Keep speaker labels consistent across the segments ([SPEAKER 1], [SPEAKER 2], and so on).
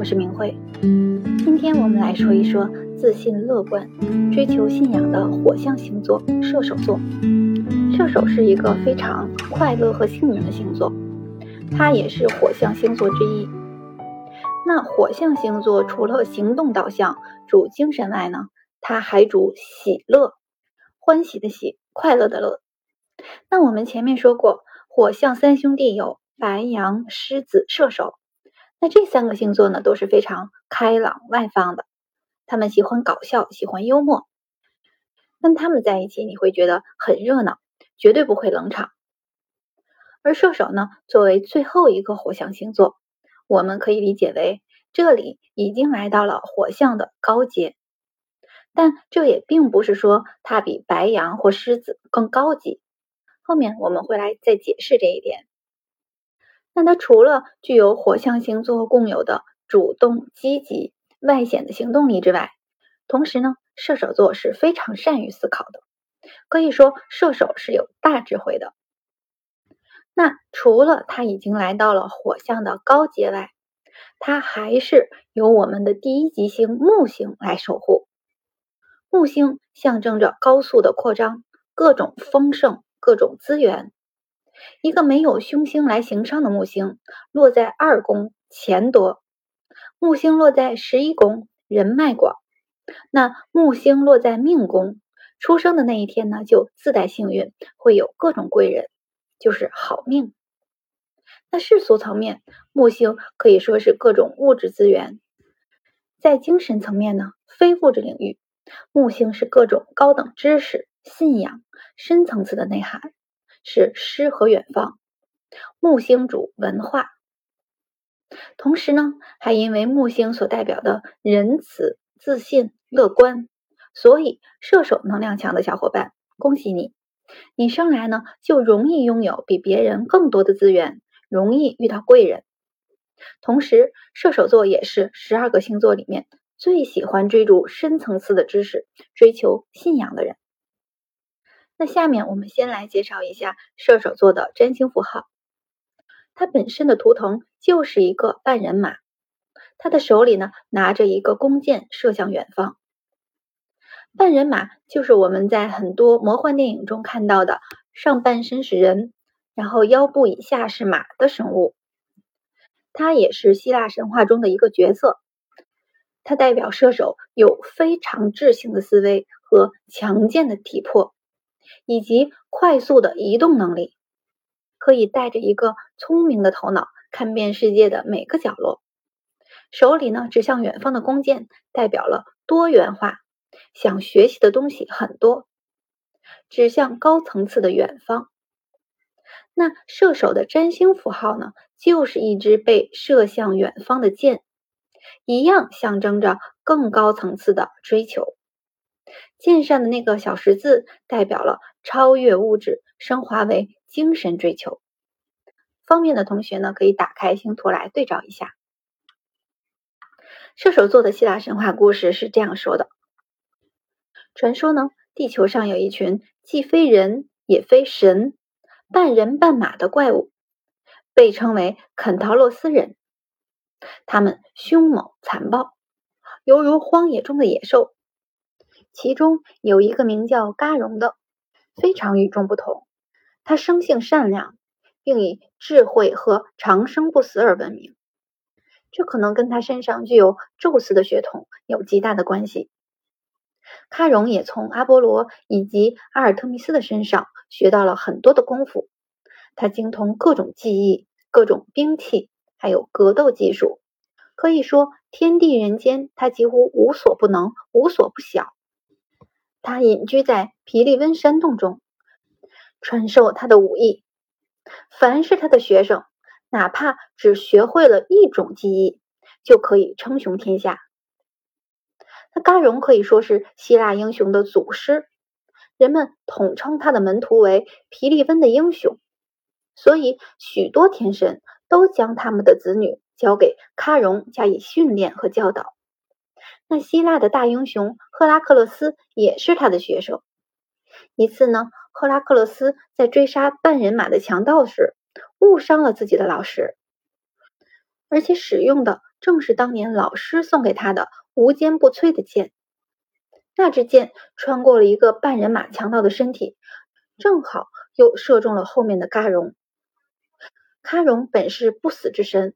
[SPEAKER 1] 我是明慧。今天我们来说一说自信、乐观、追求信仰的火象星座——射手座。射手是一个非常快乐和幸运的星座，它也是火象星座之一。那火象星座除了行动导向、主精神外呢，它还主喜乐，欢喜的喜，快乐的乐。那我们前面说过，火象三兄弟有白羊、狮子、射手。那这三个星座呢，都是非常开朗外放的，他们喜欢搞笑，喜欢幽默，跟他们在一起你会觉得很热闹，绝对不会冷场。而射手呢，作为最后一个火象星座，我们可以理解为这里已经来到了火象的高阶，但这也并不是说它比白羊或狮子更高级，后面我们会来再解释这一点。那它除了具有火象星座共有的主动、积极、外显的行动力之外，同时呢，射手座是非常善于思考的，可以说射手是有大智慧的。那除了他已经来到了火象的高阶外，他还是由我们的第一吉星木星来守护。木星象征着高速的扩张、各种丰盛、各种资源。一个没有凶星来行伤的木星落在二宫，钱多；木星落在十一宫，人脉广。那木星落在命宫，出生的那一天呢，就自带幸运，会有各种贵人，就是好命。那世俗层面，木星可以说是各种物质资源；在精神层面呢，非物质领域，木星是各种高等知识、信仰、深层次的内涵。是诗和远方，木星主文化，同时呢，还因为木星所代表的仁慈、自信、乐观，所以射手能量强的小伙伴，恭喜你，你生来呢就容易拥有比别人更多的资源，容易遇到贵人。同时，射手座也是十二个星座里面最喜欢追逐深层次的知识、追求信仰的人。那下面我们先来介绍一下射手座的占星符号。它本身的图腾就是一个半人马，他的手里呢拿着一个弓箭，射向远方。半人马就是我们在很多魔幻电影中看到的上半身是人，然后腰部以下是马的生物。它也是希腊神话中的一个角色，它代表射手有非常智性的思维和强健的体魄。以及快速的移动能力，可以带着一个聪明的头脑看遍世界的每个角落。手里呢指向远方的弓箭，代表了多元化，想学习的东西很多，指向高层次的远方。那射手的占星符号呢，就是一支被射向远方的箭，一样象征着更高层次的追求。剑上的那个小十字代表了超越物质，升华为精神追求。方便的同学呢，可以打开星图来对照一下。射手座的希腊神话故事是这样说的：传说呢，地球上有一群既非人也非神、半人半马的怪物，被称为肯陶洛斯人。他们凶猛残暴，犹如荒野中的野兽。其中有一个名叫嘎荣的，非常与众不同。他生性善良，并以智慧和长生不死而闻名。这可能跟他身上具有宙斯的血统有极大的关系。喀戎也从阿波罗以及阿尔特弥斯的身上学到了很多的功夫。他精通各种技艺、各种兵器，还有格斗技术。可以说，天地人间，他几乎无所不能，无所不晓。他隐居在皮利温山洞中，传授他的武艺。凡是他的学生，哪怕只学会了一种技艺，就可以称雄天下。那嘎荣可以说是希腊英雄的祖师，人们统称他的门徒为皮利温的英雄。所以，许多天神都将他们的子女交给喀戎加以训练和教导。那希腊的大英雄赫拉克勒斯也是他的学生。一次呢，赫拉克勒斯在追杀半人马的强盗时，误伤了自己的老师，而且使用的正是当年老师送给他的无坚不摧的剑。那支箭穿过了一个半人马强盗的身体，正好又射中了后面的喀戎。喀戎本是不死之身，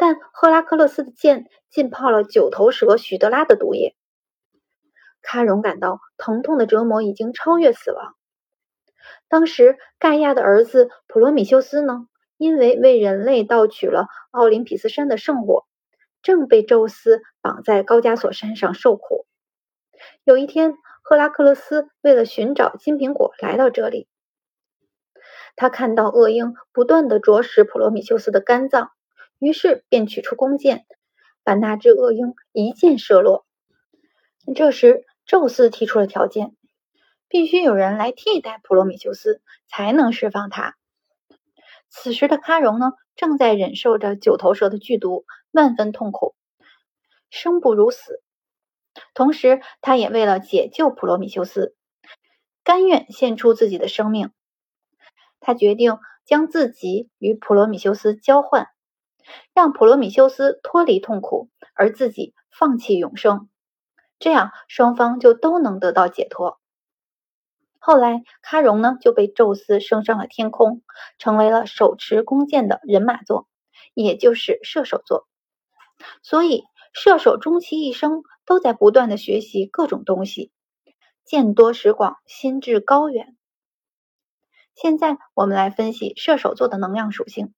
[SPEAKER 1] 但赫拉克勒斯的剑浸泡了九头蛇许德拉的毒液，喀戎感到疼痛的折磨已经超越死亡。当时盖亚的儿子普罗米修斯呢，因为为人类盗取了奥林匹斯山的圣火，正被宙斯绑在高加索山上受苦。有一天，赫拉克勒斯为了寻找金苹果来到这里。他看到恶鹰不断的啄食普罗米修斯的肝脏，于是便取出弓箭，把那只恶鹰一箭射落。这时，宙斯提出了条件，必须有人来替代普罗米修斯，才能释放他。此时的喀戎呢，正在忍受着九头蛇的剧毒，万分痛苦，生不如死。同时，他也为了解救普罗米修斯，甘愿献出自己的生命。他决定将自己与普罗米修斯交换，让普罗米修斯脱离痛苦，而自己放弃永生，这样双方就都能得到解脱。后来，喀戎呢就被宙斯升上了天空，成为了手持弓箭的人马座，也就是射手座。所以，射手终其一生都在不断的学习各种东西，见多识广，心智高远。现在我们来分析射手座的能量属性。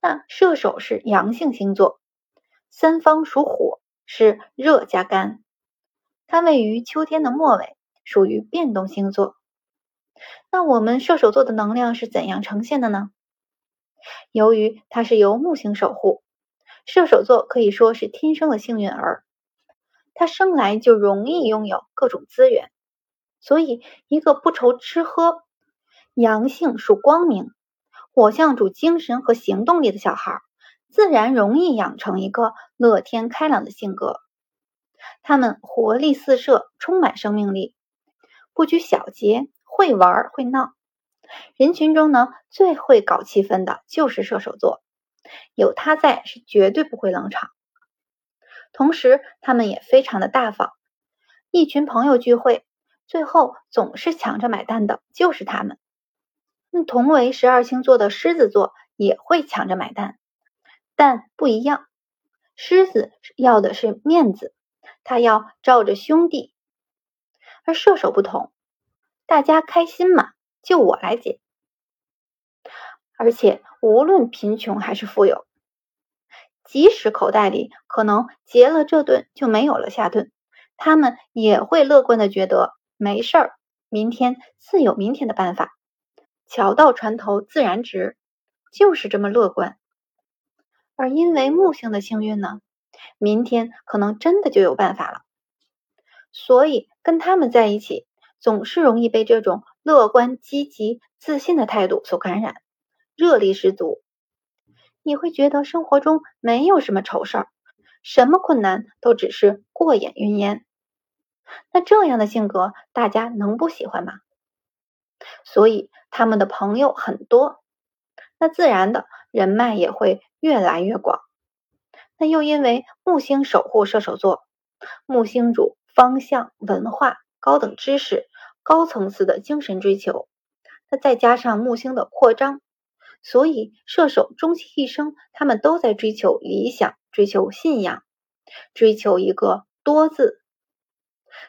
[SPEAKER 1] 那射手是阳性星座，三方属火，是热加干。它位于秋天的末尾，属于变动星座。那我们射手座的能量是怎样呈现的呢？由于它是由木星守护，射手座可以说是天生的幸运儿。他生来就容易拥有各种资源，所以一个不愁吃喝。阳性属光明，火象主精神和行动力的小孩，自然容易养成一个乐天开朗的性格。他们活力四射，充满生命力，不拘小节，会玩会闹。人群中呢，最会搞气氛的就是射手座，有他在是绝对不会冷场。同时，他们也非常的大方，一群朋友聚会，最后总是抢着买单的就是他们。那同为十二星座的狮子座也会抢着买单，但不一样。狮子要的是面子，他要罩着兄弟；而射手不同，大家开心嘛，就我来解。而且无论贫穷还是富有，即使口袋里可能结了这顿就没有了下顿，他们也会乐观的觉得没事儿，明天自有明天的办法。桥到船头自然直，就是这么乐观。而因为木星的幸运呢，明天可能真的就有办法了。所以跟他们在一起，总是容易被这种乐观、积极、自信的态度所感染，热力十足。你会觉得生活中没有什么愁事儿，什么困难都只是过眼云烟。那这样的性格，大家能不喜欢吗？所以他们的朋友很多，那自然的人脉也会越来越广。那又因为木星守护射手座，木星主方向、文化、高等知识、高层次的精神追求，那再加上木星的扩张，所以射手终其一生，他们都在追求理想、追求信仰、追求一个多字。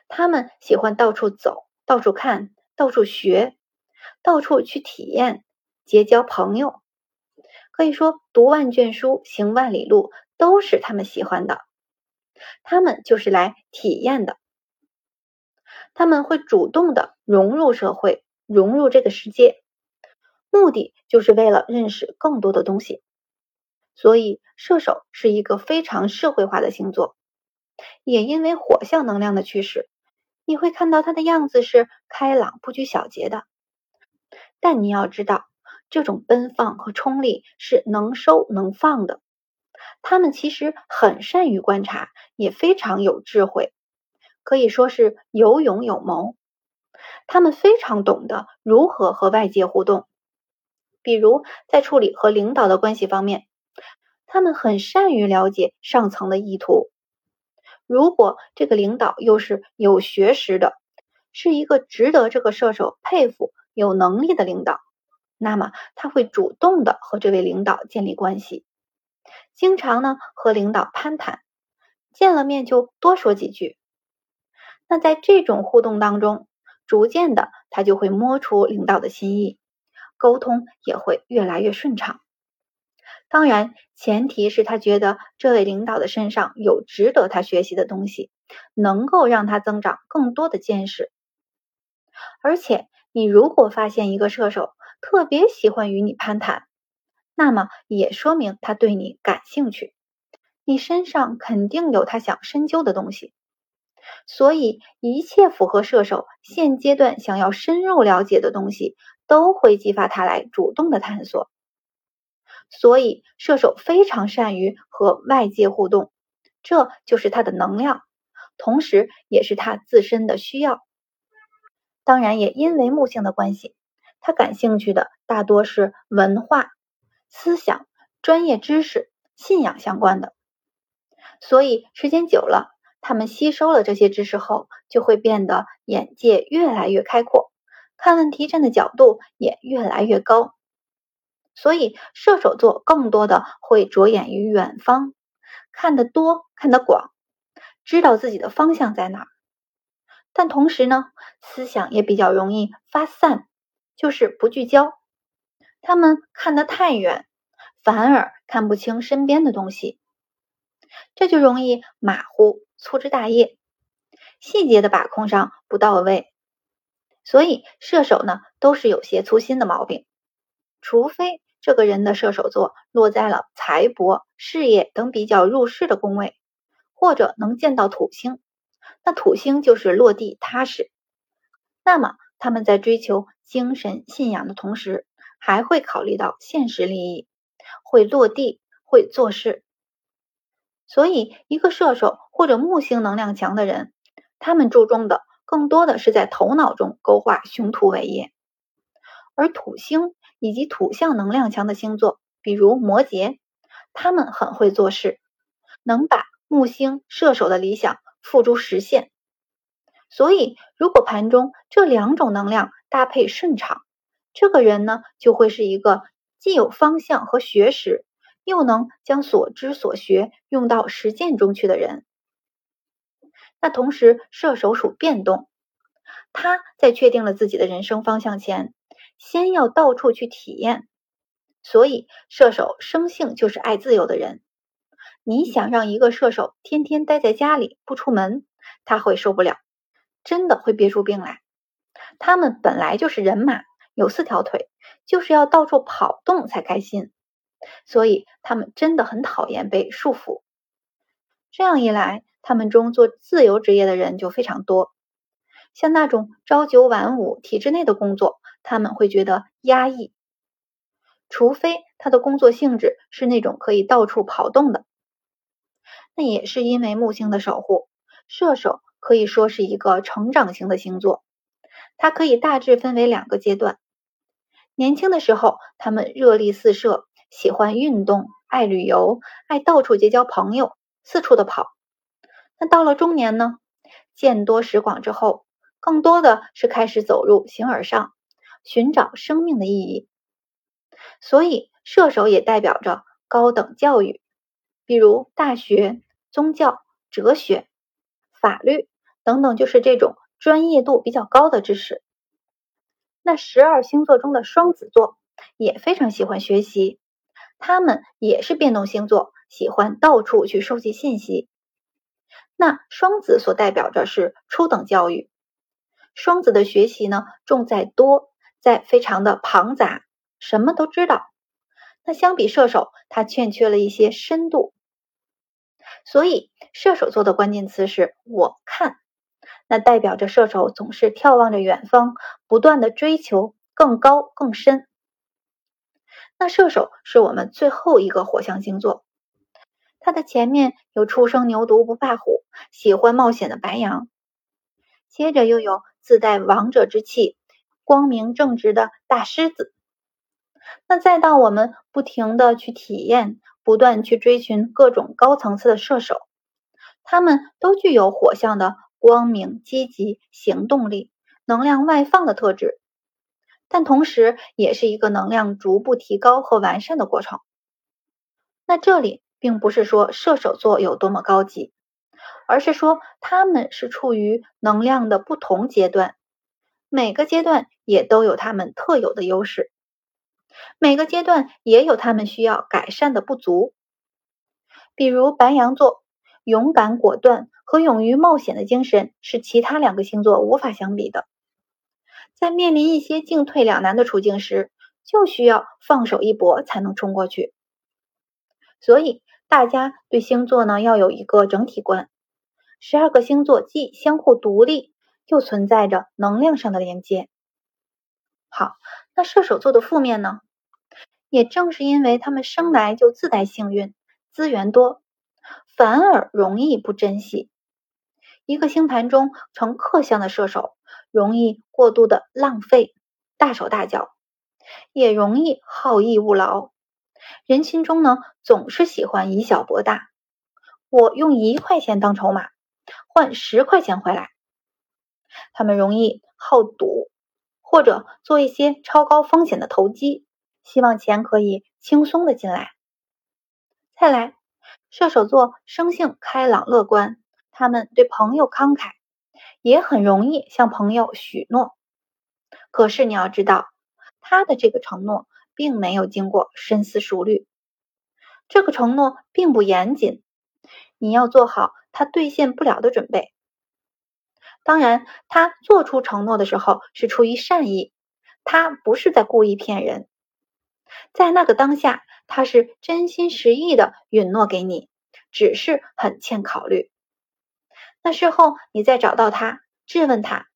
[SPEAKER 1] 他们喜欢到处走、到处看、到处学。到处去体验，结交朋友，可以说读万卷书，行万里路，都是他们喜欢的。他们就是来体验的。他们会主动的融入社会，融入这个世界，目的就是为了认识更多的东西。所以，射手是一个非常社会化的星座，也因为火象能量的驱使，你会看到他的样子是开朗、不拘小节的。但你要知道，这种奔放和冲力是能收能放的。他们其实很善于观察，也非常有智慧，可以说是有勇有谋。他们非常懂得如何和外界互动，比如在处理和领导的关系方面，他们很善于了解上层的意图。如果这个领导又是有学识的，是一个值得这个射手佩服、有能力的领导，那么他会主动的和这位领导建立关系，经常呢和领导攀谈，见了面就多说几句。那在这种互动当中，逐渐的他就会摸出领导的心意，沟通也会越来越顺畅。当然，前提是他觉得这位领导的身上有值得他学习的东西，能够让他增长更多的见识。而且，你如果发现一个射手特别喜欢与你攀谈，那么也说明他对你感兴趣，你身上肯定有他想深究的东西。所以，一切符合射手现阶段想要深入了解的东西，都会激发他来主动的探索。所以，射手非常善于和外界互动，这就是他的能量，同时也是他自身的需要。当然，也因为木星的关系，他感兴趣的大多是文化、思想、专业知识、信仰相关的。所以，时间久了，他们吸收了这些知识后，就会变得眼界越来越开阔，看问题站的角度也越来越高。所以，射手座更多的会着眼于远方，看得多，看得广，知道自己的方向在哪儿。但同时呢，思想也比较容易发散，就是不聚焦。他们看得太远，反而看不清身边的东西，这就容易马虎、粗枝大叶，细节的把控上不到位。所以，射手呢，都是有些粗心的毛病。除非这个人的射手座落在了财帛、事业等比较入世的宫位，或者能见到土星，那土星就是落地踏实。那么他们在追求精神信仰的同时，还会考虑到现实利益，会落地，会做事。所以，一个射手或者木星能量强的人，他们注重的更多的是在头脑中勾画雄图伟业，而土星。以及土象能量强的星座，比如摩羯，他们很会做事，能把木星射手的理想付诸实现。所以，如果盘中这两种能量搭配顺畅，这个人呢，就会是一个既有方向和学识，又能将所知所学用到实践中去的人。那同时，射手属变动，他在确定了自己的人生方向前。先要到处去体验，所以射手生性就是爱自由的人。你想让一个射手天天待在家里不出门，他会受不了，真的会憋出病来。他们本来就是人马，有四条腿，就是要到处跑动才开心，所以他们真的很讨厌被束缚。这样一来，他们中做自由职业的人就非常多，像那种朝九晚五体制内的工作。他们会觉得压抑，除非他的工作性质是那种可以到处跑动的。那也是因为木星的守护，射手可以说是一个成长型的星座。它可以大致分为两个阶段：年轻的时候，他们热力四射，喜欢运动，爱旅游，爱到处结交朋友，四处的跑。那到了中年呢，见多识广之后，更多的是开始走入形而上。寻找生命的意义，所以射手也代表着高等教育，比如大学、宗教、哲学、法律等等，就是这种专业度比较高的知识。那十二星座中的双子座也非常喜欢学习，他们也是变动星座，喜欢到处去收集信息。那双子所代表着是初等教育，双子的学习呢重在多。在非常的庞杂，什么都知道。那相比射手，他欠缺了一些深度。所以射手座的关键词是我看，那代表着射手总是眺望着远方，不断的追求更高更深。那射手是我们最后一个火象星座，它的前面有初生牛犊不怕虎，喜欢冒险的白羊，接着又有自带王者之气。光明正直的大狮子，那再到我们不停的去体验、不断去追寻各种高层次的射手，他们都具有火象的光明、积极、行动力、能量外放的特质，但同时也是一个能量逐步提高和完善的过程。那这里并不是说射手座有多么高级，而是说他们是处于能量的不同阶段，每个阶段也都有他们特有的优势。每个阶段也有他们需要改善的不足，比如白羊座，勇敢果断和勇于冒险的精神是其他两个星座无法相比的。在面临一些进退两难的处境时，就需要放手一搏才能冲过去。所以大家对星座呢要有一个整体观，十二个星座既相互独立，又存在着能量上的连接。好，那射手座的负面呢？也正是因为他们生来就自带幸运，资源多，反而容易不珍惜。一个星盘中呈克相的射手，容易过度的浪费，大手大脚，也容易好逸恶劳。人心中呢，总是喜欢以小博大。我用一块钱当筹码，换十块钱回来。他们容易好赌。或者做一些超高风险的投机，希望钱可以轻松的进来。再来，射手座生性开朗乐观，他们对朋友慷慨，也很容易向朋友许诺。可是你要知道，他的这个承诺并没有经过深思熟虑，这个承诺并不严谨，你要做好他兑现不了的准备。当然，他做出承诺的时候是出于善意，他不是在故意骗人。在那个当下，他是真心实意的允诺给你，只是很欠考虑。那事后你再找到他，质问他，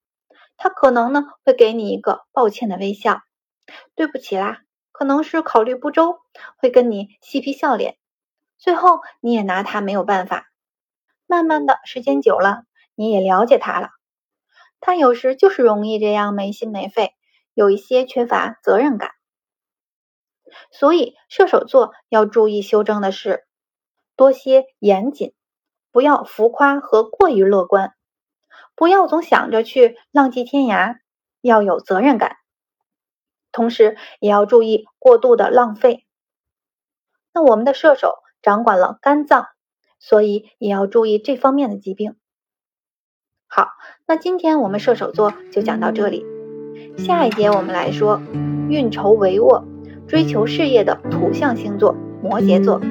[SPEAKER 1] 他可能呢会给你一个抱歉的微笑，对不起啦，可能是考虑不周，会跟你嬉皮笑脸。最后你也拿他没有办法。慢慢的时间久了，你也了解他了。他有时就是容易这样没心没肺，有一些缺乏责任感。所以射手座要注意修正的是，多些严谨，不要浮夸和过于乐观，不要总想着去浪迹天涯，要有责任感。同时也要注意过度的浪费。那我们的射手掌管了肝脏，所以也要注意这方面的疾病。好，那今天我们射手座就讲到这里。下一节我们来说运筹帷幄、追求事业的土象星座摩羯座。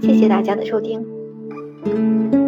[SPEAKER 1] 谢谢大家的收听。